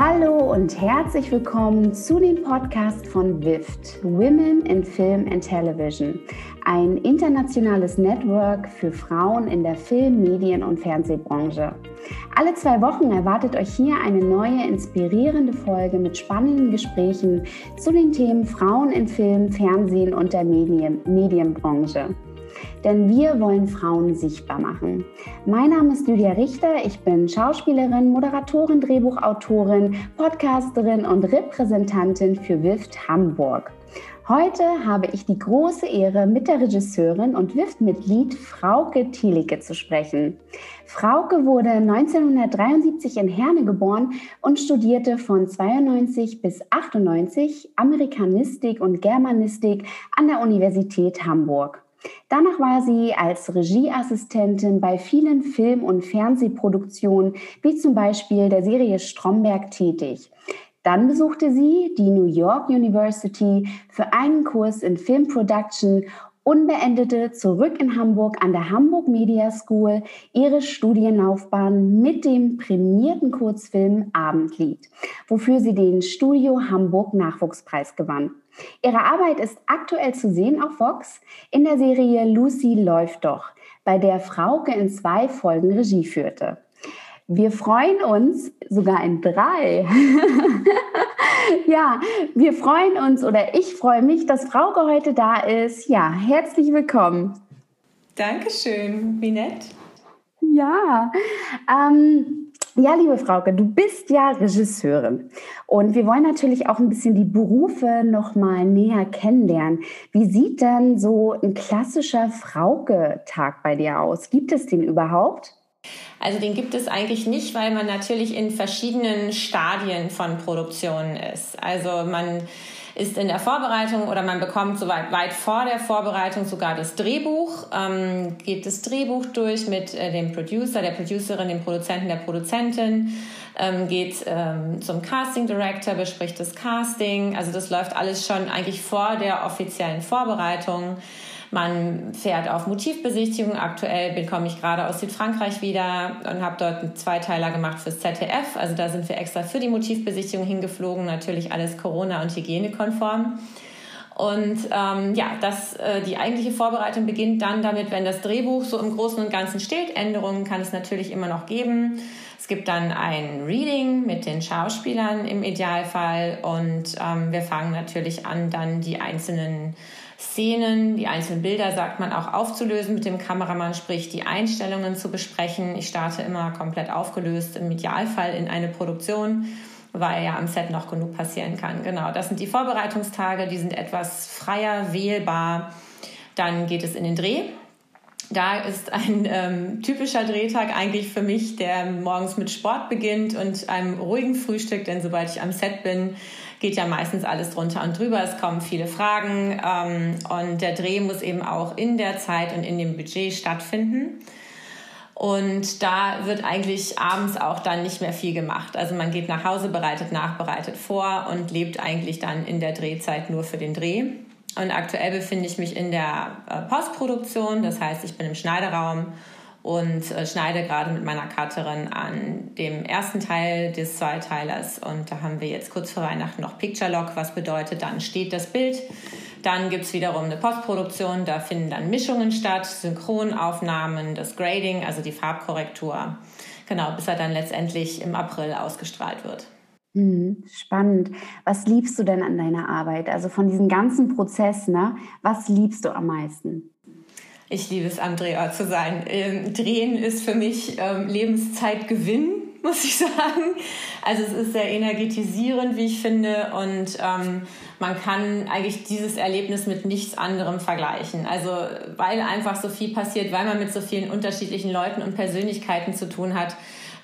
Hallo und herzlich willkommen zu dem Podcast von WIFT, Women in Film and Television, ein internationales Network für Frauen in der Film-, Medien- und Fernsehbranche. Alle zwei Wochen erwartet euch hier eine neue, inspirierende Folge mit spannenden Gesprächen zu den Themen Frauen in Film, Fernsehen und der Medien Medienbranche denn wir wollen Frauen sichtbar machen. Mein Name ist Lydia Richter, ich bin Schauspielerin, Moderatorin, Drehbuchautorin, Podcasterin und Repräsentantin für WIFT Hamburg. Heute habe ich die große Ehre, mit der Regisseurin und WIFT-Mitglied Frauke Thielicke zu sprechen. Frauke wurde 1973 in Herne geboren und studierte von 92 bis 98 Amerikanistik und Germanistik an der Universität Hamburg. Danach war sie als Regieassistentin bei vielen Film- und Fernsehproduktionen, wie zum Beispiel der Serie Stromberg, tätig. Dann besuchte sie die New York University für einen Kurs in Film Production und beendete zurück in Hamburg an der Hamburg Media School ihre Studienlaufbahn mit dem prämierten Kurzfilm Abendlied, wofür sie den Studio Hamburg Nachwuchspreis gewann. Ihre Arbeit ist aktuell zu sehen auf Vox in der Serie Lucy läuft doch, bei der Frauke in zwei Folgen Regie führte. Wir freuen uns sogar in drei. ja, wir freuen uns oder ich freue mich, dass Frauke heute da ist. Ja, herzlich willkommen. Dankeschön, wie nett. Ja, ähm, ja, liebe Frauke, du bist ja Regisseurin und wir wollen natürlich auch ein bisschen die Berufe noch mal näher kennenlernen. Wie sieht denn so ein klassischer Frauke-Tag bei dir aus? Gibt es den überhaupt? Also den gibt es eigentlich nicht, weil man natürlich in verschiedenen Stadien von Produktionen ist. Also man ist in der Vorbereitung oder man bekommt soweit weit vor der Vorbereitung sogar das Drehbuch, ähm, geht das Drehbuch durch mit äh, dem Producer, der Producerin, dem Produzenten, der Produzentin, ähm, geht ähm, zum Casting Director, bespricht das Casting. Also das läuft alles schon eigentlich vor der offiziellen Vorbereitung. Man fährt auf Motivbesichtigung. Aktuell komme ich gerade aus Südfrankreich wieder und habe dort einen Zweiteiler gemacht fürs ZDF. Also da sind wir extra für die Motivbesichtigung hingeflogen. Natürlich alles Corona- und Hygienekonform. Und ähm, ja, das, äh, die eigentliche Vorbereitung beginnt dann damit, wenn das Drehbuch so im Großen und Ganzen steht. Änderungen kann es natürlich immer noch geben. Es gibt dann ein Reading mit den Schauspielern im Idealfall und ähm, wir fangen natürlich an, dann die einzelnen Szenen, die einzelnen Bilder, sagt man, auch aufzulösen mit dem Kameramann, sprich die Einstellungen zu besprechen. Ich starte immer komplett aufgelöst, im Idealfall in eine Produktion, weil ja am Set noch genug passieren kann. Genau, das sind die Vorbereitungstage, die sind etwas freier wählbar. Dann geht es in den Dreh. Da ist ein ähm, typischer Drehtag eigentlich für mich, der morgens mit Sport beginnt und einem ruhigen Frühstück, denn sobald ich am Set bin, geht ja meistens alles drunter und drüber. Es kommen viele Fragen ähm, und der Dreh muss eben auch in der Zeit und in dem Budget stattfinden. Und da wird eigentlich abends auch dann nicht mehr viel gemacht. Also man geht nach Hause, bereitet nach, bereitet vor und lebt eigentlich dann in der Drehzeit nur für den Dreh. Und aktuell befinde ich mich in der äh, Postproduktion, das heißt, ich bin im Schneideraum und äh, schneide gerade mit meiner Cutterin an dem ersten Teil des Zweiteilers. Und da haben wir jetzt kurz vor Weihnachten noch Picture Lock, was bedeutet, dann steht das Bild. Dann gibt es wiederum eine Postproduktion, da finden dann Mischungen statt, Synchronaufnahmen, das Grading, also die Farbkorrektur. Genau, bis er dann letztendlich im April ausgestrahlt wird. Hm, spannend. Was liebst du denn an deiner Arbeit? Also von diesem ganzen Prozess, ne? Was liebst du am meisten? Ich liebe es, am Drehort zu sein. Ähm, Drehen ist für mich ähm, Lebenszeitgewinn, muss ich sagen. Also es ist sehr energetisierend, wie ich finde. Und ähm, man kann eigentlich dieses Erlebnis mit nichts anderem vergleichen. Also weil einfach so viel passiert, weil man mit so vielen unterschiedlichen Leuten und Persönlichkeiten zu tun hat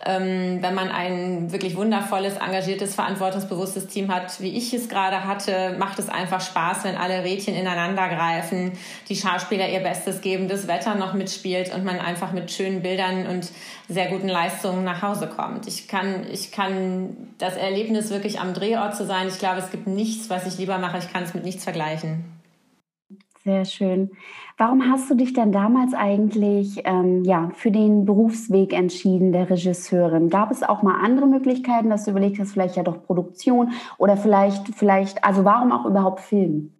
ähm, wenn man ein wirklich wundervolles, engagiertes, verantwortungsbewusstes Team hat, wie ich es gerade hatte, macht es einfach Spaß, wenn alle Rädchen ineinander greifen, die Schauspieler ihr Bestes geben, das Wetter noch mitspielt und man einfach mit schönen Bildern und sehr guten Leistungen nach Hause kommt. Ich kann, ich kann das Erlebnis wirklich am Drehort zu sein. Ich glaube, es gibt nichts, was ich lieber mache. Ich kann es mit nichts vergleichen. Sehr schön. Warum hast du dich denn damals eigentlich ähm, ja, für den Berufsweg entschieden, der Regisseurin? Gab es auch mal andere Möglichkeiten, dass du überlegt hast, vielleicht ja doch Produktion oder vielleicht, vielleicht, also warum auch überhaupt Film?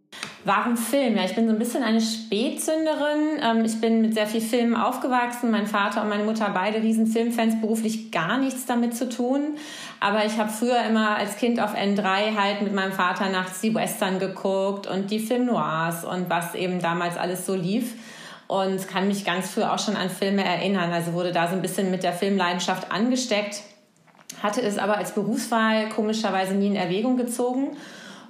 Warum Film? Ja, ich bin so ein bisschen eine Spätsünderin. Ähm, ich bin mit sehr viel Filmen aufgewachsen. Mein Vater und meine Mutter beide riesen Filmfans, beruflich gar nichts damit zu tun. Aber ich habe früher immer als Kind auf N3 halt mit meinem Vater nachts die Western geguckt und die Film Noirs und was eben damals alles so lief. Und kann mich ganz früh auch schon an Filme erinnern. Also wurde da so ein bisschen mit der Filmleidenschaft angesteckt. Hatte es aber als Berufswahl komischerweise nie in Erwägung gezogen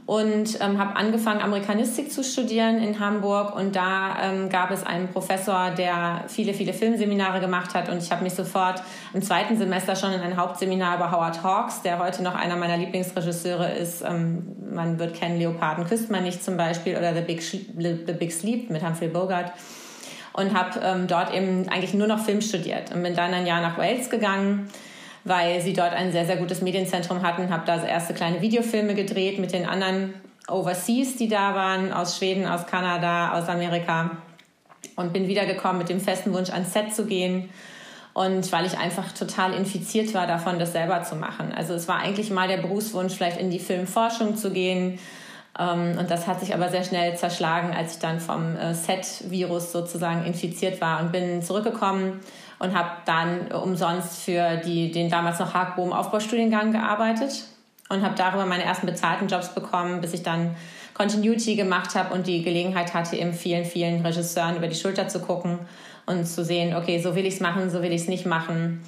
und ähm, habe angefangen, Amerikanistik zu studieren in Hamburg. Und da ähm, gab es einen Professor, der viele, viele Filmseminare gemacht hat. Und ich habe mich sofort im zweiten Semester schon in ein Hauptseminar über Howard Hawks, der heute noch einer meiner Lieblingsregisseure ist. Ähm, man wird kennen, Leoparden küsst man nicht zum Beispiel oder The Big, The Big Sleep mit Humphrey Bogart. Und habe ähm, dort eben eigentlich nur noch Film studiert und bin dann ein Jahr nach Wales gegangen weil sie dort ein sehr, sehr gutes Medienzentrum hatten. Habe da erste kleine Videofilme gedreht mit den anderen Overseas, die da waren, aus Schweden, aus Kanada, aus Amerika. Und bin wiedergekommen mit dem festen Wunsch, ans Set zu gehen. Und weil ich einfach total infiziert war davon, das selber zu machen. Also es war eigentlich mal der Berufswunsch, vielleicht in die Filmforschung zu gehen. Ähm, und das hat sich aber sehr schnell zerschlagen, als ich dann vom äh, Set-Virus sozusagen infiziert war und bin zurückgekommen und habe dann umsonst für die, den damals noch Haagbohm Aufbaustudiengang gearbeitet und habe darüber meine ersten bezahlten Jobs bekommen, bis ich dann Continuity gemacht habe und die Gelegenheit hatte, eben vielen, vielen Regisseuren über die Schulter zu gucken und zu sehen, okay, so will ich es machen, so will ich es nicht machen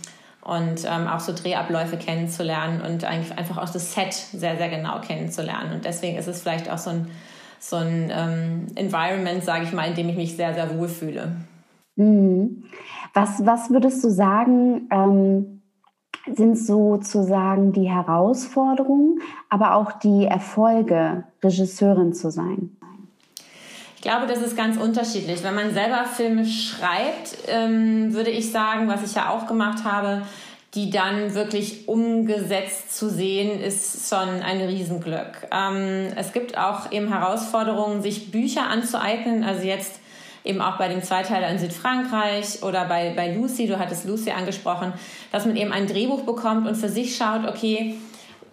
und ähm, auch so Drehabläufe kennenzulernen und eigentlich einfach auch das Set sehr, sehr genau kennenzulernen. Und deswegen ist es vielleicht auch so ein, so ein ähm, Environment, sage ich mal, in dem ich mich sehr, sehr wohl fühle. Mhm. Was, was würdest du sagen, ähm, sind sozusagen die Herausforderungen, aber auch die Erfolge, Regisseurin zu sein? Ich glaube, das ist ganz unterschiedlich. Wenn man selber Filme schreibt, ähm, würde ich sagen, was ich ja auch gemacht habe, die dann wirklich umgesetzt zu sehen, ist schon ein Riesenglück. Ähm, es gibt auch eben Herausforderungen, sich Bücher anzueignen. Also jetzt eben auch bei dem Zweiteiler in Südfrankreich oder bei, bei Lucy, du hattest Lucy angesprochen, dass man eben ein Drehbuch bekommt und für sich schaut, okay,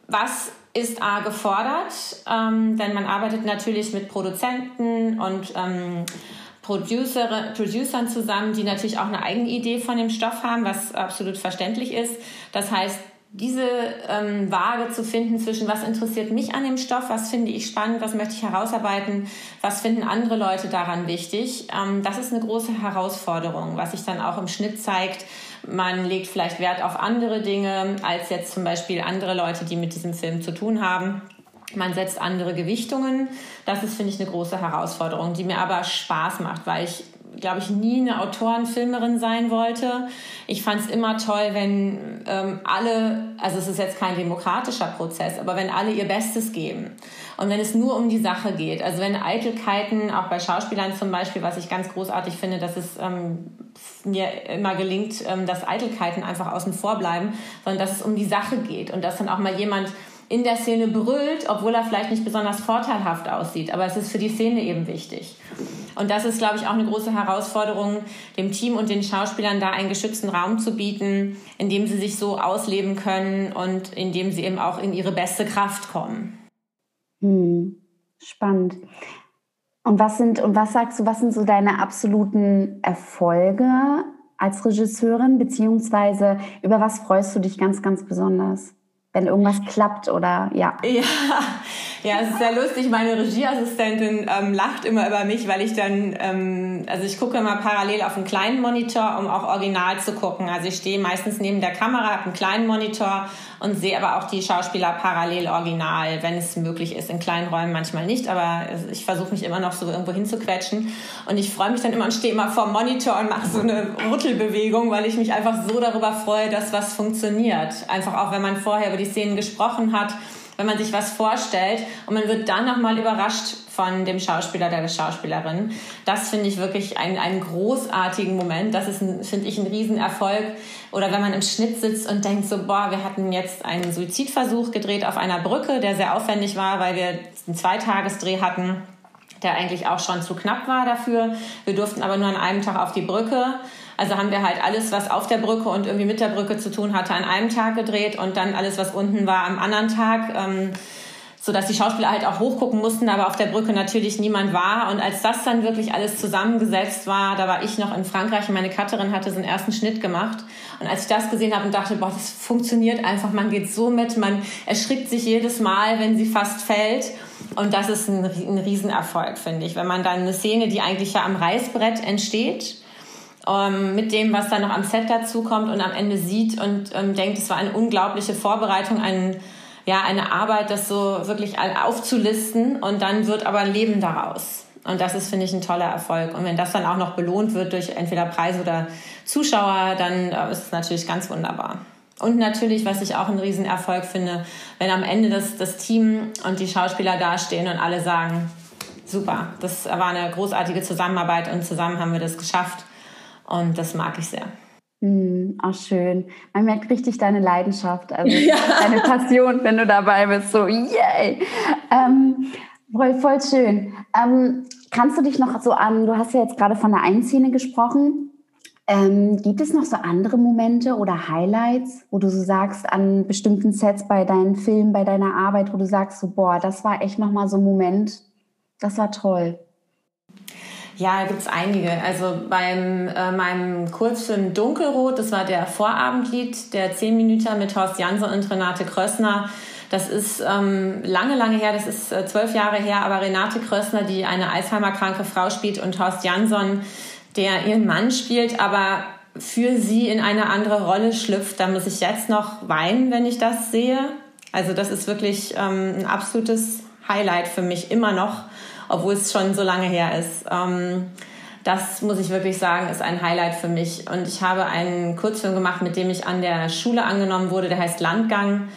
was ist A gefordert, ähm, denn man arbeitet natürlich mit Produzenten und ähm, Producer, Producern zusammen, die natürlich auch eine eigene Idee von dem Stoff haben, was absolut verständlich ist. Das heißt, diese ähm, Waage zu finden zwischen, was interessiert mich an dem Stoff, was finde ich spannend, was möchte ich herausarbeiten, was finden andere Leute daran wichtig, ähm, das ist eine große Herausforderung, was sich dann auch im Schnitt zeigt. Man legt vielleicht Wert auf andere Dinge als jetzt zum Beispiel andere Leute, die mit diesem Film zu tun haben. Man setzt andere Gewichtungen. Das ist, finde ich, eine große Herausforderung, die mir aber Spaß macht, weil ich glaube ich, nie eine Autorenfilmerin sein wollte. Ich fand es immer toll, wenn ähm, alle, also es ist jetzt kein demokratischer Prozess, aber wenn alle ihr Bestes geben und wenn es nur um die Sache geht, also wenn Eitelkeiten, auch bei Schauspielern zum Beispiel, was ich ganz großartig finde, dass es ähm, mir immer gelingt, ähm, dass Eitelkeiten einfach außen vor bleiben, sondern dass es um die Sache geht und dass dann auch mal jemand in der Szene brüllt, obwohl er vielleicht nicht besonders vorteilhaft aussieht. Aber es ist für die Szene eben wichtig. Und das ist, glaube ich, auch eine große Herausforderung, dem Team und den Schauspielern da einen geschützten Raum zu bieten, in dem sie sich so ausleben können und in dem sie eben auch in ihre beste Kraft kommen. Hm. Spannend. Und was sind, und was sagst du, was sind so deine absoluten Erfolge als Regisseurin, beziehungsweise über was freust du dich ganz, ganz besonders? Wenn irgendwas klappt oder ja. Ja, ja, es ist sehr lustig. Meine Regieassistentin ähm, lacht immer über mich, weil ich dann, ähm, also ich gucke immer parallel auf einen kleinen Monitor, um auch original zu gucken. Also ich stehe meistens neben der Kamera, habe einen kleinen Monitor und sehe aber auch die Schauspieler parallel original, wenn es möglich ist. In kleinen Räumen manchmal nicht, aber ich versuche mich immer noch so irgendwo hinzuquetschen. Und ich freue mich dann immer und stehe immer vor Monitor und mache so eine Rüttelbewegung, weil ich mich einfach so darüber freue, dass was funktioniert. Einfach auch, wenn man vorher über die Szenen gesprochen hat wenn man sich was vorstellt und man wird dann nochmal überrascht von dem Schauspieler oder der Schauspielerin. Das finde ich wirklich einen, einen großartigen Moment. Das ist, finde ich, ein Riesenerfolg. Oder wenn man im Schnitt sitzt und denkt so, boah, wir hatten jetzt einen Suizidversuch gedreht auf einer Brücke, der sehr aufwendig war, weil wir einen Zweitagesdreh hatten der eigentlich auch schon zu knapp war dafür. Wir durften aber nur an einem Tag auf die Brücke. Also haben wir halt alles, was auf der Brücke und irgendwie mit der Brücke zu tun hatte, an einem Tag gedreht und dann alles, was unten war, am anderen Tag. Ähm, so dass die Schauspieler halt auch hochgucken mussten, aber auf der Brücke natürlich niemand war. Und als das dann wirklich alles zusammengesetzt war, da war ich noch in Frankreich und meine Cutterin hatte so einen ersten Schnitt gemacht. Und als ich das gesehen habe und dachte, boah, das funktioniert einfach, man geht so mit, man erschrickt sich jedes Mal, wenn sie fast fällt. Und das ist ein, ein Riesenerfolg, finde ich. Wenn man dann eine Szene, die eigentlich ja am Reißbrett entsteht, ähm, mit dem, was dann noch am Set dazu kommt und am Ende sieht und ähm, denkt, es war eine unglaubliche Vorbereitung, ein ja, eine Arbeit, das so wirklich aufzulisten und dann wird aber ein Leben daraus. Und das ist, finde ich, ein toller Erfolg. Und wenn das dann auch noch belohnt wird durch entweder Preis oder Zuschauer, dann äh, ist es natürlich ganz wunderbar. Und natürlich, was ich auch einen Riesenerfolg finde, wenn am Ende das, das Team und die Schauspieler dastehen und alle sagen, super, das war eine großartige Zusammenarbeit und zusammen haben wir das geschafft. Und das mag ich sehr. Mm, auch schön. Man merkt richtig deine Leidenschaft, also ja. deine Passion, wenn du dabei bist. So, yay! Ähm, voll, voll schön. Ähm, kannst du dich noch so an, du hast ja jetzt gerade von der Einszene gesprochen. Ähm, gibt es noch so andere Momente oder Highlights, wo du so sagst, an bestimmten Sets bei deinen Filmen, bei deiner Arbeit, wo du sagst, so, boah, das war echt nochmal so ein Moment, das war toll? Ja, da gibt's einige. Also beim äh, meinem Kurzfilm Dunkelrot, das war der Vorabendlied, der 10 Minuten mit Horst Jansen und Renate Krössner. Das ist ähm, lange, lange her, das ist äh, zwölf Jahre her, aber Renate Krössner, die eine Alzheimer-kranke Frau spielt und Horst Jansson, der ihren Mann spielt, aber für sie in eine andere Rolle schlüpft. Da muss ich jetzt noch weinen, wenn ich das sehe. Also das ist wirklich ähm, ein absolutes Highlight für mich immer noch obwohl es schon so lange her ist. Ähm, das muss ich wirklich sagen, ist ein Highlight für mich. Und ich habe einen Kurzfilm gemacht, mit dem ich an der Schule angenommen wurde, der heißt Landgang.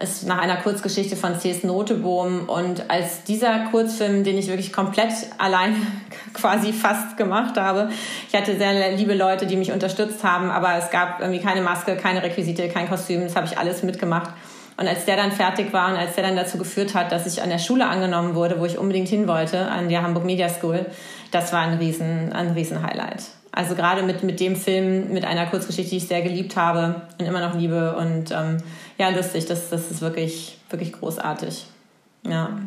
Ist nach einer Kurzgeschichte von C.S. Notebohm. Und als dieser Kurzfilm, den ich wirklich komplett allein quasi fast gemacht habe, ich hatte sehr liebe Leute, die mich unterstützt haben, aber es gab irgendwie keine Maske, keine Requisite, kein Kostüm, das habe ich alles mitgemacht. Und als der dann fertig war und als der dann dazu geführt hat, dass ich an der Schule angenommen wurde, wo ich unbedingt hin wollte, an der Hamburg Media School, das war ein riesen, ein riesen Highlight. Also gerade mit, mit dem Film, mit einer Kurzgeschichte, die ich sehr geliebt habe und immer noch liebe und ähm, ja, lustig, das, das ist wirklich, wirklich großartig. Ja.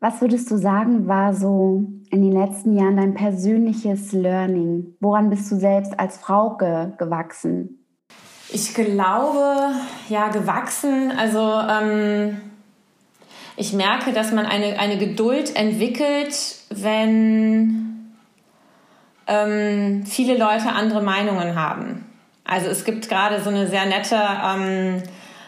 Was würdest du sagen, war so in den letzten Jahren dein persönliches Learning? Woran bist du selbst als Frau ge gewachsen? Ich glaube, ja, gewachsen. Also ähm, ich merke, dass man eine, eine Geduld entwickelt, wenn ähm, viele Leute andere Meinungen haben. Also es gibt gerade so eine sehr nette ähm,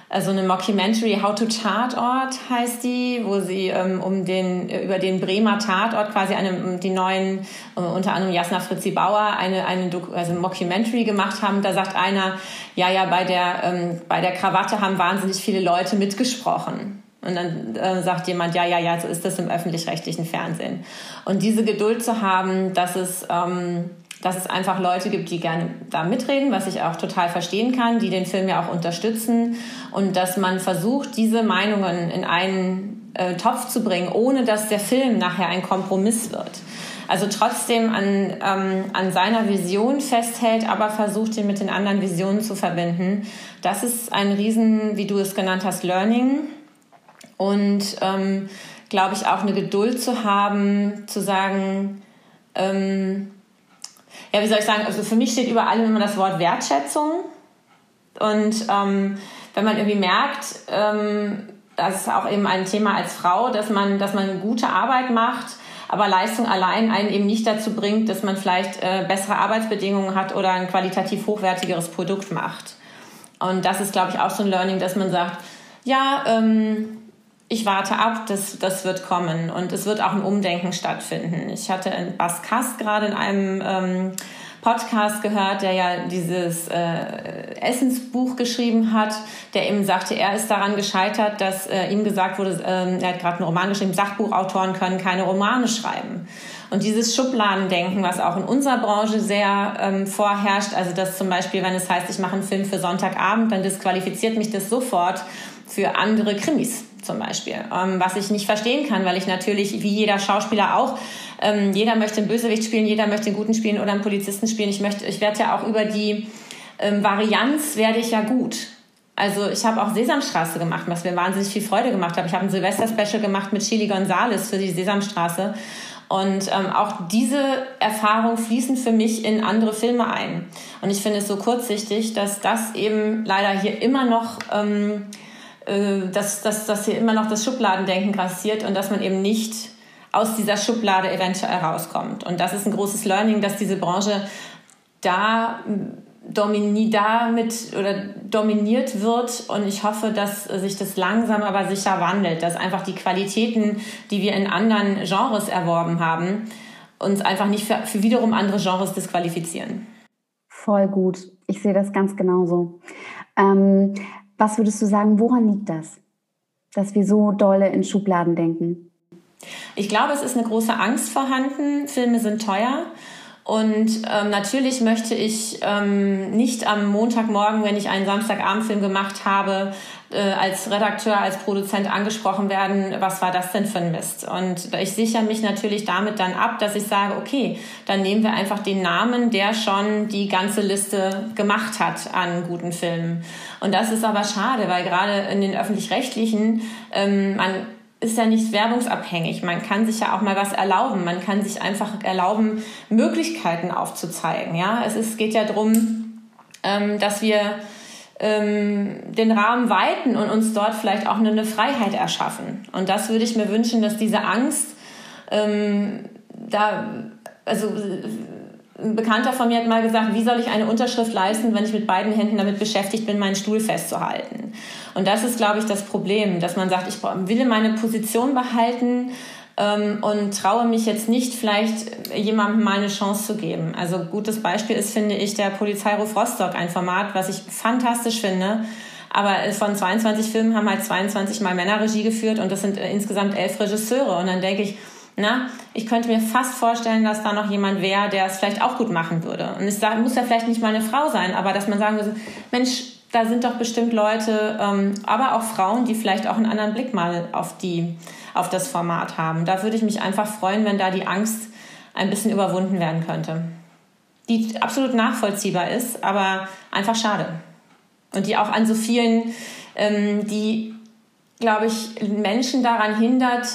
also eine Mockumentary How to Tatort heißt die, wo sie ähm, um den über den Bremer Tatort quasi eine die neuen äh, unter anderem Jasna Fritzi Bauer eine eine also Mockumentary gemacht haben. Da sagt einer, ja ja bei der ähm, bei der Krawatte haben wahnsinnig viele Leute mitgesprochen. Und dann äh, sagt jemand, ja, ja, ja, so ist das im öffentlich-rechtlichen Fernsehen. Und diese Geduld zu haben, dass es ähm, dass es einfach Leute gibt, die gerne da mitreden, was ich auch total verstehen kann, die den Film ja auch unterstützen und dass man versucht, diese Meinungen in einen äh, Topf zu bringen, ohne dass der Film nachher ein Kompromiss wird. Also trotzdem an, ähm, an seiner Vision festhält, aber versucht, ihn mit den anderen Visionen zu verbinden. Das ist ein Riesen, wie du es genannt hast, Learning. Und ähm, glaube ich auch eine Geduld zu haben, zu sagen, ähm, ja, wie soll ich sagen, also für mich steht über allem immer das Wort Wertschätzung. Und ähm, wenn man irgendwie merkt, ähm, das ist auch eben ein Thema als Frau, dass man, dass man gute Arbeit macht, aber Leistung allein einen eben nicht dazu bringt, dass man vielleicht äh, bessere Arbeitsbedingungen hat oder ein qualitativ hochwertigeres Produkt macht. Und das ist, glaube ich, auch so ein Learning, dass man sagt, ja, ähm, ich warte ab, das, das wird kommen und es wird auch ein Umdenken stattfinden. Ich hatte in Bas Kast gerade in einem ähm, Podcast gehört, der ja dieses äh, Essensbuch geschrieben hat, der eben sagte, er ist daran gescheitert, dass äh, ihm gesagt wurde, äh, er hat gerade einen Roman geschrieben, Sachbuchautoren können keine Romane schreiben. Und dieses Schubladendenken, was auch in unserer Branche sehr ähm, vorherrscht, also dass zum Beispiel, wenn es heißt, ich mache einen Film für Sonntagabend, dann disqualifiziert mich das sofort für andere Krimis zum Beispiel. Ähm, was ich nicht verstehen kann, weil ich natürlich, wie jeder Schauspieler auch, ähm, jeder möchte einen Bösewicht spielen, jeder möchte einen guten spielen oder einen Polizisten spielen. Ich ich werde ja auch über die ähm, Varianz werde ich ja gut. Also ich habe auch Sesamstraße gemacht, was mir wahnsinnig viel Freude gemacht hat. Ich habe ein Silvester-Special gemacht mit Chili Gonzales für die Sesamstraße. Und ähm, auch diese Erfahrungen fließen für mich in andere Filme ein. Und ich finde es so kurzsichtig, dass das eben leider hier immer noch, ähm, äh, dass, dass, dass hier immer noch das Schubladendenken grassiert und dass man eben nicht aus dieser Schublade eventuell rauskommt. Und das ist ein großes Learning, dass diese Branche da domini damit oder dominiert wird und ich hoffe, dass sich das langsam aber sicher wandelt, dass einfach die Qualitäten, die wir in anderen Genres erworben haben, uns einfach nicht für, für wiederum andere Genres disqualifizieren. Voll gut. Ich sehe das ganz genauso. Ähm, was würdest du sagen, woran liegt das, dass wir so dolle in Schubladen denken? Ich glaube, es ist eine große Angst vorhanden. Filme sind teuer. Und ähm, natürlich möchte ich ähm, nicht am Montagmorgen, wenn ich einen Samstagabendfilm gemacht habe, äh, als Redakteur, als Produzent angesprochen werden, was war das denn für ein Mist? Und ich sichere mich natürlich damit dann ab, dass ich sage, okay, dann nehmen wir einfach den Namen, der schon die ganze Liste gemacht hat an guten Filmen. Und das ist aber schade, weil gerade in den öffentlich-rechtlichen ähm, man ist ja nicht werbungsabhängig. Man kann sich ja auch mal was erlauben. Man kann sich einfach erlauben, Möglichkeiten aufzuzeigen. Ja, es ist, geht ja darum, ähm, dass wir ähm, den Rahmen weiten und uns dort vielleicht auch eine Freiheit erschaffen. Und das würde ich mir wünschen, dass diese Angst ähm, da, also ein Bekannter von mir hat mal gesagt, wie soll ich eine Unterschrift leisten, wenn ich mit beiden Händen damit beschäftigt bin, meinen Stuhl festzuhalten. Und das ist, glaube ich, das Problem, dass man sagt, ich will meine Position behalten ähm, und traue mich jetzt nicht, vielleicht jemandem mal eine Chance zu geben. Also gutes Beispiel ist, finde ich, der Polizeiruf Rostock, ein Format, was ich fantastisch finde. Aber von 22 Filmen haben halt 22 Mal Männer Regie geführt und das sind äh, insgesamt elf Regisseure. Und dann denke ich, na, ich könnte mir fast vorstellen, dass da noch jemand wäre, der es vielleicht auch gut machen würde. Und es muss ja vielleicht nicht mal eine Frau sein, aber dass man sagen würde, Mensch, da sind doch bestimmt Leute, ähm, aber auch Frauen, die vielleicht auch einen anderen Blick mal auf, die, auf das Format haben. Da würde ich mich einfach freuen, wenn da die Angst ein bisschen überwunden werden könnte. Die absolut nachvollziehbar ist, aber einfach schade. Und die auch an so vielen, ähm, die, glaube ich, Menschen daran hindert,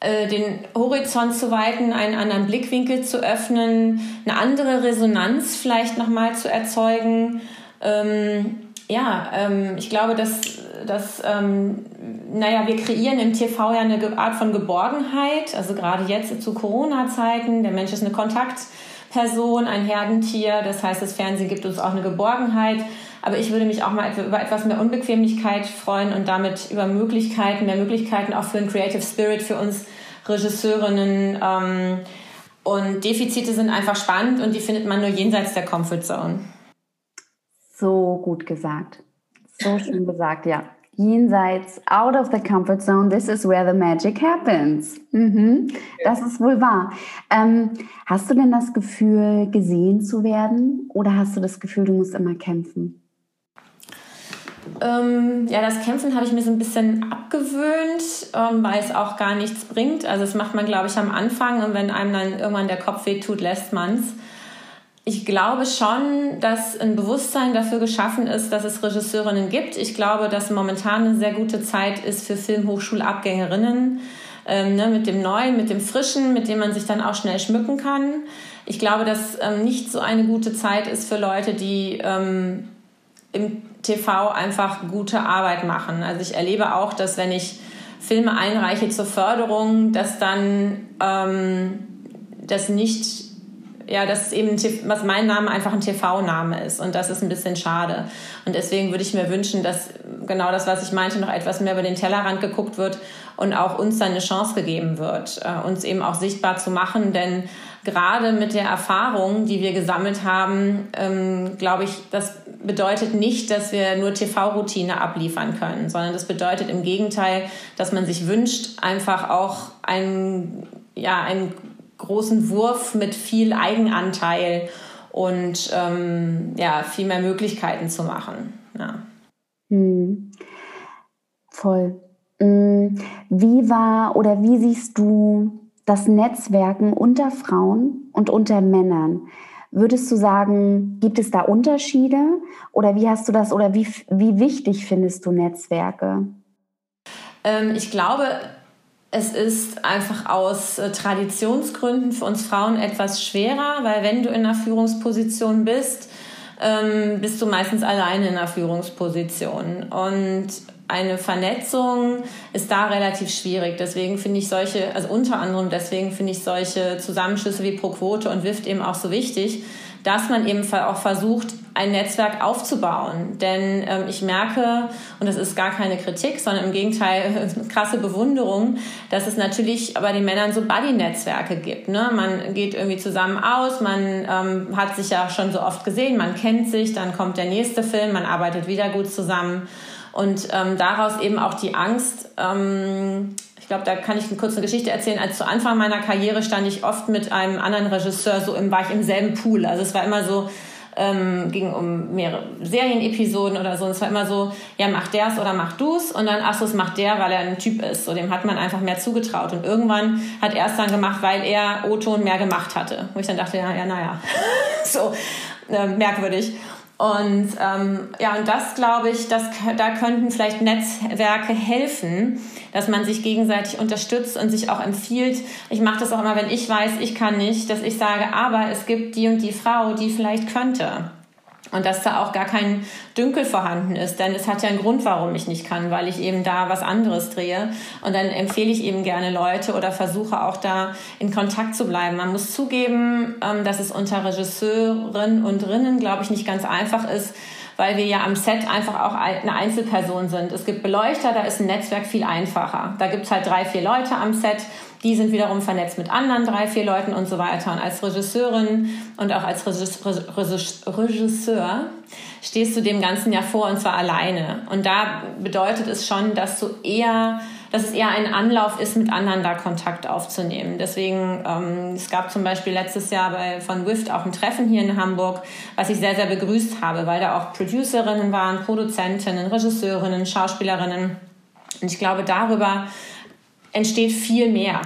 äh, den Horizont zu weiten, einen anderen Blickwinkel zu öffnen, eine andere Resonanz vielleicht nochmal zu erzeugen. Ähm, ja, ähm, ich glaube, dass, dass ähm, naja, wir kreieren im TV ja eine Art von Geborgenheit, also gerade jetzt zu Corona-Zeiten. Der Mensch ist eine Kontaktperson, ein Herdentier, das heißt, das Fernsehen gibt uns auch eine Geborgenheit. Aber ich würde mich auch mal über etwas mehr Unbequemlichkeit freuen und damit über Möglichkeiten, mehr Möglichkeiten auch für einen Creative Spirit für uns Regisseurinnen. Ähm, und Defizite sind einfach spannend und die findet man nur jenseits der Comfort Zone. So gut gesagt. So schön gesagt, ja. Jenseits, out of the comfort zone, this is where the magic happens. Mhm. Das ist wohl wahr. Ähm, hast du denn das Gefühl, gesehen zu werden oder hast du das Gefühl, du musst immer kämpfen? Ähm, ja, das Kämpfen habe ich mir so ein bisschen abgewöhnt, ähm, weil es auch gar nichts bringt. Also das macht man, glaube ich, am Anfang und wenn einem dann irgendwann der Kopf weh tut, lässt man es. Ich glaube schon, dass ein Bewusstsein dafür geschaffen ist, dass es Regisseurinnen gibt. Ich glaube, dass momentan eine sehr gute Zeit ist für Filmhochschulabgängerinnen ähm, ne, mit dem Neuen, mit dem Frischen, mit dem man sich dann auch schnell schmücken kann. Ich glaube, dass ähm, nicht so eine gute Zeit ist für Leute, die ähm, im TV einfach gute Arbeit machen. Also ich erlebe auch, dass wenn ich Filme einreiche zur Förderung, dass dann ähm, das nicht, ja, dass eben, was mein Name einfach ein TV-Name ist und das ist ein bisschen schade. Und deswegen würde ich mir wünschen, dass genau das, was ich meinte, noch etwas mehr über den Tellerrand geguckt wird und auch uns dann eine Chance gegeben wird, äh, uns eben auch sichtbar zu machen, denn gerade mit der Erfahrung, die wir gesammelt haben, ähm, glaube ich, das bedeutet nicht, dass wir nur TV-Routine abliefern können, sondern das bedeutet im Gegenteil, dass man sich wünscht, einfach auch einen, ja, einen großen Wurf mit viel Eigenanteil und ähm, ja, viel mehr Möglichkeiten zu machen. Ja. Hm. Voll. Mm, wie war oder wie siehst du das Netzwerken unter Frauen und unter Männern? Würdest du sagen, gibt es da Unterschiede oder wie hast du das oder wie, wie wichtig findest du Netzwerke? Ähm, ich glaube, es ist einfach aus äh, Traditionsgründen für uns Frauen etwas schwerer, weil wenn du in einer Führungsposition bist, ähm, bist du meistens alleine in einer Führungsposition. Und eine Vernetzung ist da relativ schwierig. Deswegen finde ich solche, also unter anderem deswegen finde ich solche Zusammenschlüsse wie ProQuote und WIFT eben auch so wichtig, dass man eben auch versucht, ein Netzwerk aufzubauen. Denn ähm, ich merke, und das ist gar keine Kritik, sondern im Gegenteil krasse Bewunderung, dass es natürlich bei den Männern so Buddy-Netzwerke gibt. Ne? Man geht irgendwie zusammen aus, man ähm, hat sich ja schon so oft gesehen, man kennt sich, dann kommt der nächste Film, man arbeitet wieder gut zusammen. Und ähm, daraus eben auch die Angst, ähm, ich glaube, da kann ich eine kurze Geschichte erzählen. Als zu Anfang meiner Karriere stand ich oft mit einem anderen Regisseur, so im, war ich im selben Pool. Also es war immer so, ähm, ging um mehrere Serienepisoden oder so. Und es war immer so, ja, mach der's oder mach du's. Und dann, ach so, es macht der, weil er ein Typ ist. So, dem hat man einfach mehr zugetraut. Und irgendwann hat er es dann gemacht, weil er O-Ton mehr gemacht hatte. Wo ich dann dachte, ja, ja, naja, so äh, merkwürdig. Und ähm, ja, und das glaube ich, das, da könnten vielleicht Netzwerke helfen, dass man sich gegenseitig unterstützt und sich auch empfiehlt. Ich mache das auch immer, wenn ich weiß, ich kann nicht, dass ich sage, aber es gibt die und die Frau, die vielleicht könnte. Und dass da auch gar kein Dünkel vorhanden ist, denn es hat ja einen Grund, warum ich nicht kann, weil ich eben da was anderes drehe. Und dann empfehle ich eben gerne Leute oder versuche auch da in Kontakt zu bleiben. Man muss zugeben, ähm, dass es unter Regisseuren und Rinnen, glaube ich, nicht ganz einfach ist, weil wir ja am Set einfach auch eine Einzelperson sind. Es gibt Beleuchter, da ist ein Netzwerk viel einfacher. Da gibt es halt drei, vier Leute am Set die sind wiederum vernetzt mit anderen drei, vier Leuten und so weiter. Und als Regisseurin und auch als Regisseur stehst du dem Ganzen ja vor und zwar alleine. Und da bedeutet es schon, dass du eher dass es eher ein Anlauf ist, mit anderen da Kontakt aufzunehmen. Deswegen, ähm, es gab zum Beispiel letztes Jahr bei, von WIFT auch ein Treffen hier in Hamburg, was ich sehr, sehr begrüßt habe, weil da auch Producerinnen waren, Produzentinnen, Regisseurinnen, Schauspielerinnen. Und ich glaube, darüber entsteht viel mehr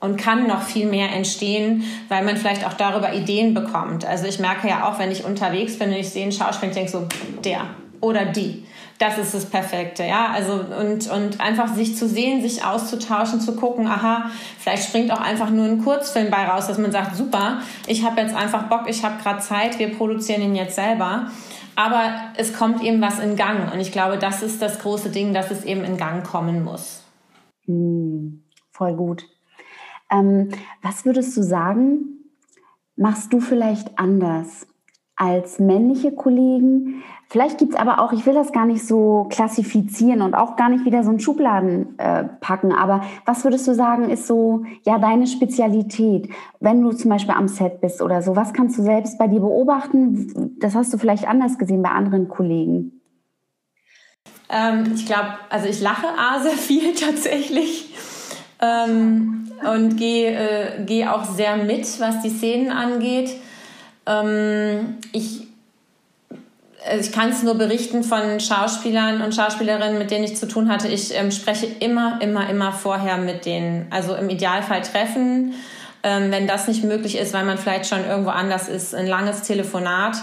und kann noch viel mehr entstehen, weil man vielleicht auch darüber Ideen bekommt. Also ich merke ja auch, wenn ich unterwegs bin und ich sehe einen Schauspieler, ich denke so, der oder die, das ist das Perfekte, ja. Also und, und einfach sich zu sehen, sich auszutauschen, zu gucken, aha, vielleicht springt auch einfach nur ein Kurzfilm bei raus, dass man sagt, super, ich habe jetzt einfach Bock, ich habe gerade Zeit, wir produzieren ihn jetzt selber. Aber es kommt eben was in Gang und ich glaube, das ist das große Ding, dass es eben in Gang kommen muss. Hm, voll gut. Ähm, was würdest du sagen, machst du vielleicht anders als männliche Kollegen? Vielleicht gibt es aber auch, ich will das gar nicht so klassifizieren und auch gar nicht wieder so einen Schubladen äh, packen, aber was würdest du sagen, ist so, ja, deine Spezialität, wenn du zum Beispiel am Set bist oder so? Was kannst du selbst bei dir beobachten? Das hast du vielleicht anders gesehen bei anderen Kollegen. Ähm, ich glaube, also ich lache A sehr viel tatsächlich ähm, und gehe äh, geh auch sehr mit, was die Szenen angeht. Ähm, ich also ich kann es nur berichten von Schauspielern und Schauspielerinnen, mit denen ich zu tun hatte. Ich ähm, spreche immer, immer, immer vorher mit denen. Also im Idealfall treffen. Ähm, wenn das nicht möglich ist, weil man vielleicht schon irgendwo anders ist, ein langes Telefonat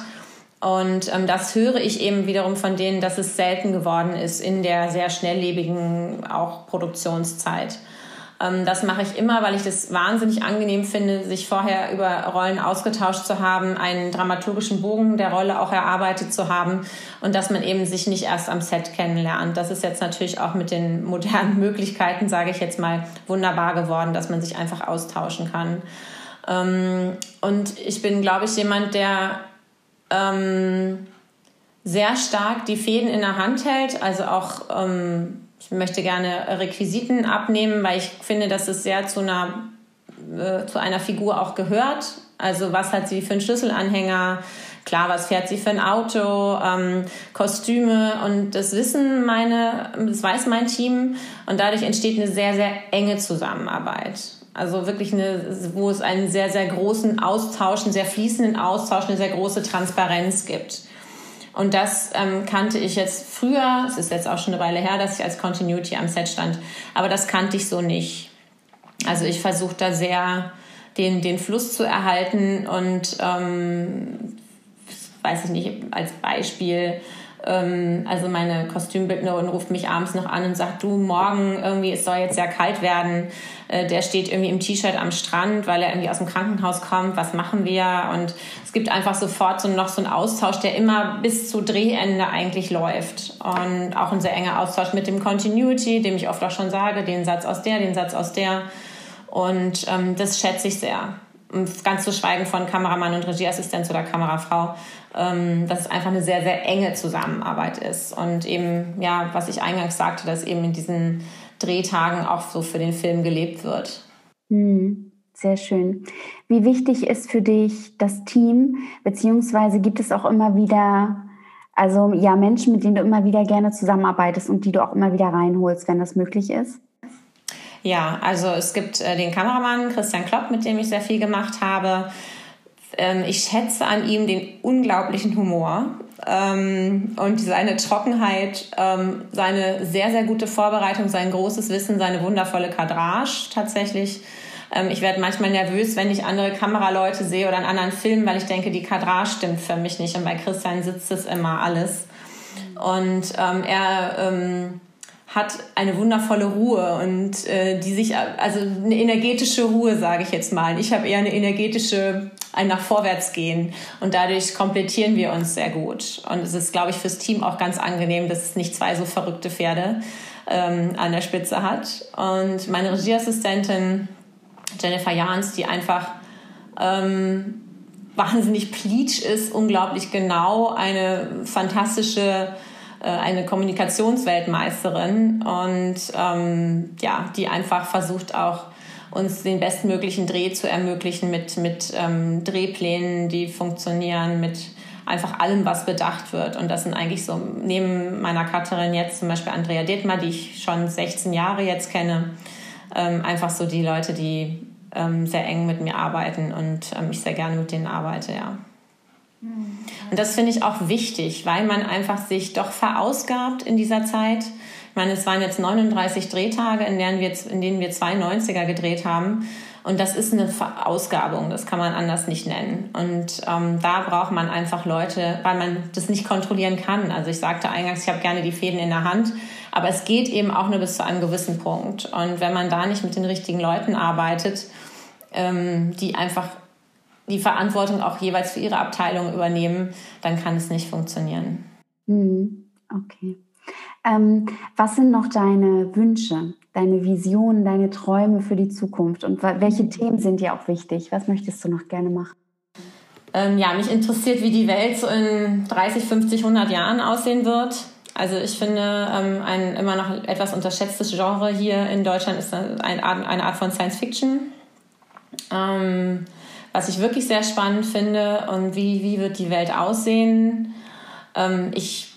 und ähm, das höre ich eben wiederum von denen, dass es selten geworden ist in der sehr schnelllebigen auch Produktionszeit. Ähm, das mache ich immer, weil ich das wahnsinnig angenehm finde, sich vorher über Rollen ausgetauscht zu haben, einen dramaturgischen Bogen der Rolle auch erarbeitet zu haben und dass man eben sich nicht erst am Set kennenlernt. Das ist jetzt natürlich auch mit den modernen Möglichkeiten, sage ich jetzt mal, wunderbar geworden, dass man sich einfach austauschen kann. Ähm, und ich bin, glaube ich, jemand, der ähm, sehr stark die Fäden in der Hand hält. Also auch, ähm, ich möchte gerne Requisiten abnehmen, weil ich finde, dass es sehr zu einer, äh, zu einer Figur auch gehört. Also was hat sie für einen Schlüsselanhänger? Klar, was fährt sie für ein Auto, ähm, Kostüme und das wissen meine, das weiß mein Team und dadurch entsteht eine sehr, sehr enge Zusammenarbeit. Also wirklich eine, wo es einen sehr, sehr großen Austausch, einen sehr fließenden Austausch, eine sehr große Transparenz gibt. Und das ähm, kannte ich jetzt früher, es ist jetzt auch schon eine Weile her, dass ich als Continuity am Set stand, aber das kannte ich so nicht. Also ich versuche da sehr den, den Fluss zu erhalten und ähm, weiß ich nicht, als Beispiel ähm, also meine Kostümbildnerin ruft mich abends noch an und sagt, du, morgen irgendwie, es soll jetzt sehr kalt werden. Äh, der steht irgendwie im T-Shirt am Strand, weil er irgendwie aus dem Krankenhaus kommt. Was machen wir? Und es gibt einfach sofort so noch so einen Austausch, der immer bis zu Drehende eigentlich läuft. Und auch ein sehr enger Austausch mit dem Continuity, dem ich oft auch schon sage, den Satz aus der, den Satz aus der. Und ähm, das schätze ich sehr. Ganz zu schweigen von Kameramann und Regieassistenz oder Kamerafrau ähm, dass es einfach eine sehr, sehr enge Zusammenarbeit ist. Und eben, ja, was ich eingangs sagte, dass eben in diesen Drehtagen auch so für den Film gelebt wird. Hm, sehr schön. Wie wichtig ist für dich das Team, beziehungsweise gibt es auch immer wieder, also ja, Menschen, mit denen du immer wieder gerne zusammenarbeitest und die du auch immer wieder reinholst, wenn das möglich ist? Ja, also es gibt äh, den Kameramann Christian Klopp, mit dem ich sehr viel gemacht habe. Ähm, ich schätze an ihm den unglaublichen Humor ähm, und seine Trockenheit, ähm, seine sehr, sehr gute Vorbereitung, sein großes Wissen, seine wundervolle Kadrage tatsächlich. Ähm, ich werde manchmal nervös, wenn ich andere Kameraleute sehe oder einen anderen Film, weil ich denke, die Kadrage stimmt für mich nicht. Und bei Christian sitzt es immer alles. Und ähm, er ähm, hat eine wundervolle Ruhe und äh, die sich, also eine energetische Ruhe, sage ich jetzt mal. Ich habe eher eine energetische, ein nach vorwärts gehen und dadurch komplettieren wir uns sehr gut. Und es ist, glaube ich, fürs Team auch ganz angenehm, dass es nicht zwei so verrückte Pferde ähm, an der Spitze hat. Und meine Regieassistentin Jennifer Jans, die einfach ähm, wahnsinnig pleatsch ist, unglaublich genau, eine fantastische äh, eine Kommunikationsweltmeisterin und ähm, ja, die einfach versucht auch uns den bestmöglichen Dreh zu ermöglichen mit, mit ähm, Drehplänen, die funktionieren, mit einfach allem, was bedacht wird. Und das sind eigentlich so, neben meiner Cutterin jetzt zum Beispiel Andrea Detmar, die ich schon 16 Jahre jetzt kenne, ähm, einfach so die Leute, die ähm, sehr eng mit mir arbeiten und ähm, ich sehr gerne mit denen arbeite, ja. Und das finde ich auch wichtig, weil man einfach sich doch verausgabt in dieser Zeit. Ich meine, es waren jetzt 39 Drehtage, in denen wir, in denen wir zwei 90er gedreht haben. Und das ist eine Verausgabung, das kann man anders nicht nennen. Und ähm, da braucht man einfach Leute, weil man das nicht kontrollieren kann. Also ich sagte eingangs, ich habe gerne die Fäden in der Hand, aber es geht eben auch nur bis zu einem gewissen Punkt. Und wenn man da nicht mit den richtigen Leuten arbeitet, ähm, die einfach die Verantwortung auch jeweils für ihre Abteilung übernehmen, dann kann es nicht funktionieren. Mhm. Okay. Ähm, was sind noch deine Wünsche, deine Visionen, deine Träume für die Zukunft und welche. Themen sind dir auch wichtig? Was möchtest du noch gerne machen? Ähm, ja, mich interessiert, wie die Welt so in 30, 50, 100 Jahren aussehen wird. Also ich finde, ähm, ein immer noch etwas unterschätztes Genre hier in Deutschland ist eine, eine Art von Science Fiction. Ähm, was ich wirklich sehr spannend finde und wie, wie wird die Welt aussehen. Ähm, ich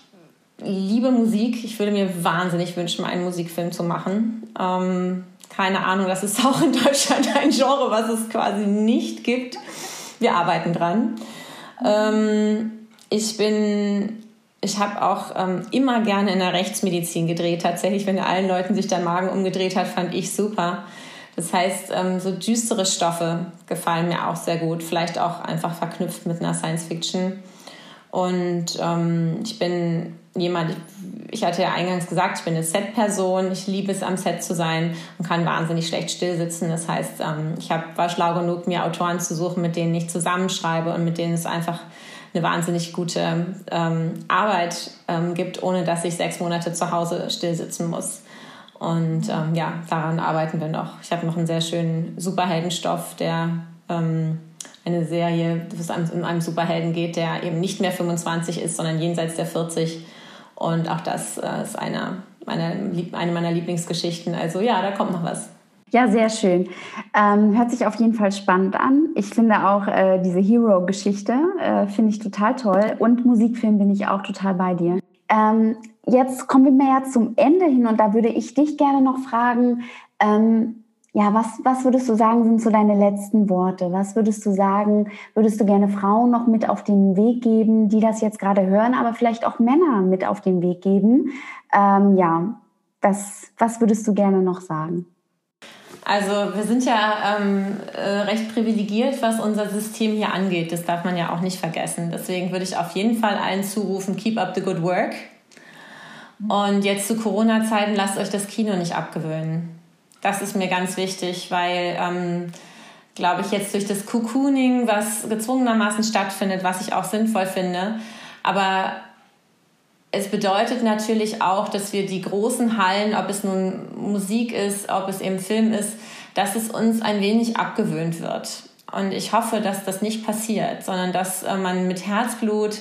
liebe Musik. Ich würde mir wahnsinnig wünschen, einen Musikfilm zu machen. Ähm, keine Ahnung, das ist auch in Deutschland ein Genre, was es quasi nicht gibt. Wir arbeiten dran. Ähm, ich bin ich habe auch ähm, immer gerne in der Rechtsmedizin gedreht. Tatsächlich, wenn allen Leuten sich der Magen umgedreht hat, fand ich super. Das heißt, ähm, so düstere Stoffe gefallen mir auch sehr gut. Vielleicht auch einfach verknüpft mit einer Science Fiction. Und ähm, ich bin jemand, ich hatte ja eingangs gesagt, ich bin eine Set-Person. Ich liebe es, am Set zu sein und kann wahnsinnig schlecht stillsitzen. Das heißt, ähm, ich hab, war schlau genug, mir Autoren zu suchen, mit denen ich zusammenschreibe und mit denen es einfach eine wahnsinnig gute ähm, Arbeit ähm, gibt, ohne dass ich sechs Monate zu Hause stillsitzen muss. Und ähm, ja, daran arbeiten wir noch. Ich habe noch einen sehr schönen Superheldenstoff, der ähm, eine Serie, wo es um einen Superhelden geht, der eben nicht mehr 25 ist, sondern jenseits der 40. Und auch das äh, ist eine meiner, eine meiner Lieblingsgeschichten. Also ja, da kommt noch was. Ja, sehr schön. Ähm, hört sich auf jeden Fall spannend an. Ich finde auch äh, diese Hero-Geschichte äh, finde ich total toll. Und Musikfilm bin ich auch total bei dir. Ähm, jetzt kommen wir mehr zum Ende hin und da würde ich dich gerne noch fragen, ähm, ja, was, was würdest du sagen, sind so deine letzten Worte? Was würdest du sagen, würdest du gerne Frauen noch mit auf den Weg geben, die das jetzt gerade hören, aber vielleicht auch Männer mit auf den Weg geben? Ähm, ja, das, was würdest du gerne noch sagen? Also wir sind ja ähm, äh, recht privilegiert, was unser System hier angeht. Das darf man ja auch nicht vergessen. Deswegen würde ich auf jeden Fall allen zurufen, keep up the good work. Und jetzt zu Corona-Zeiten lasst euch das Kino nicht abgewöhnen. Das ist mir ganz wichtig, weil, ähm, glaube ich, jetzt durch das Cocooning, was gezwungenermaßen stattfindet, was ich auch sinnvoll finde, aber es bedeutet natürlich auch, dass wir die großen Hallen, ob es nun Musik ist, ob es eben Film ist, dass es uns ein wenig abgewöhnt wird. Und ich hoffe, dass das nicht passiert, sondern dass äh, man mit Herzblut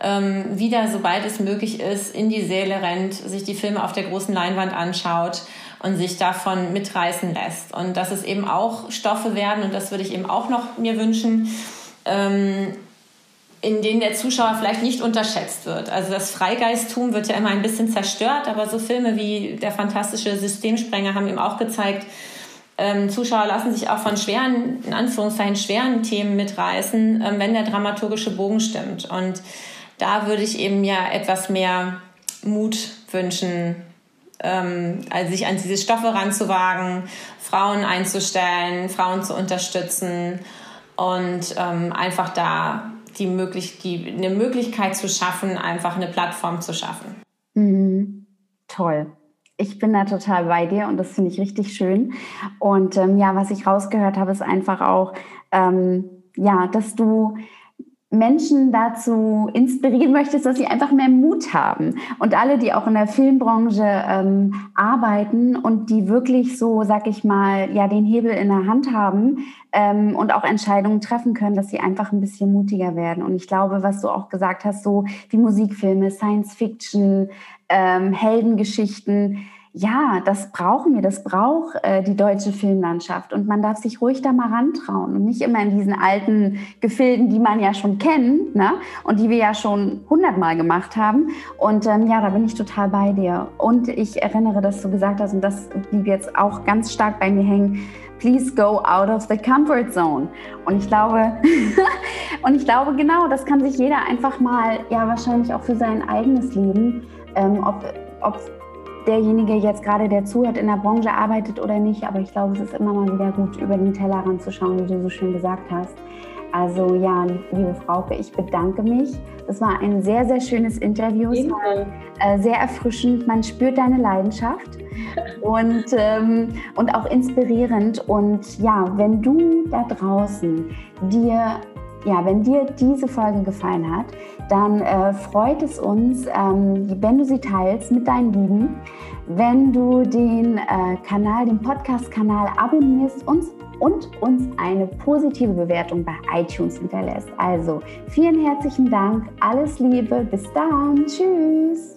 ähm, wieder, sobald es möglich ist, in die Säle rennt, sich die Filme auf der großen Leinwand anschaut und sich davon mitreißen lässt. Und dass es eben auch Stoffe werden, und das würde ich eben auch noch mir wünschen, ähm, in denen der Zuschauer vielleicht nicht unterschätzt wird. Also das Freigeisttum wird ja immer ein bisschen zerstört, aber so Filme wie Der fantastische Systemsprenger haben eben auch gezeigt, ähm, Zuschauer lassen sich auch von schweren, in Anführungszeichen schweren Themen mitreißen, ähm, wenn der dramaturgische Bogen stimmt. Und da würde ich eben ja etwas mehr Mut wünschen, ähm, also sich an diese Stoffe ranzuwagen, Frauen einzustellen, Frauen zu unterstützen und ähm, einfach da die, möglich die eine Möglichkeit zu schaffen, einfach eine Plattform zu schaffen. Mhm. Toll. Ich bin da total bei dir und das finde ich richtig schön. Und ähm, ja, was ich rausgehört habe, ist einfach auch, ähm, ja, dass du Menschen dazu inspirieren möchtest, dass sie einfach mehr Mut haben. Und alle, die auch in der Filmbranche ähm, arbeiten und die wirklich so, sag ich mal, ja, den Hebel in der Hand haben ähm, und auch Entscheidungen treffen können, dass sie einfach ein bisschen mutiger werden. Und ich glaube, was du auch gesagt hast, so wie Musikfilme, Science Fiction, ähm, Heldengeschichten, ja, das brauchen wir, das braucht äh, die deutsche Filmlandschaft. Und man darf sich ruhig da mal rantrauen und nicht immer in diesen alten Gefilden, die man ja schon kennt ne? und die wir ja schon hundertmal gemacht haben. Und ähm, ja, da bin ich total bei dir. Und ich erinnere, dass du gesagt hast, und das blieb jetzt auch ganz stark bei mir hängen, please go out of the comfort zone. Und ich glaube, und ich glaube genau, das kann sich jeder einfach mal, ja, wahrscheinlich auch für sein eigenes Leben, ähm, ob, ob derjenige jetzt gerade, der zuhört, in der Branche arbeitet oder nicht. Aber ich glaube, es ist immer mal wieder gut, über den Tellerrand zu schauen, wie du so schön gesagt hast. Also ja, liebe Frauke, ich bedanke mich. Das war ein sehr, sehr schönes Interview. Es war äh, sehr erfrischend. Man spürt deine Leidenschaft und, ähm, und auch inspirierend. Und ja, wenn du da draußen dir ja, wenn dir diese Folge gefallen hat, dann äh, freut es uns, ähm, wenn du sie teilst mit deinen Lieben, wenn du den äh, Kanal, den Podcast-Kanal abonnierst und, und uns eine positive Bewertung bei iTunes hinterlässt. Also vielen herzlichen Dank, alles Liebe, bis dann, tschüss.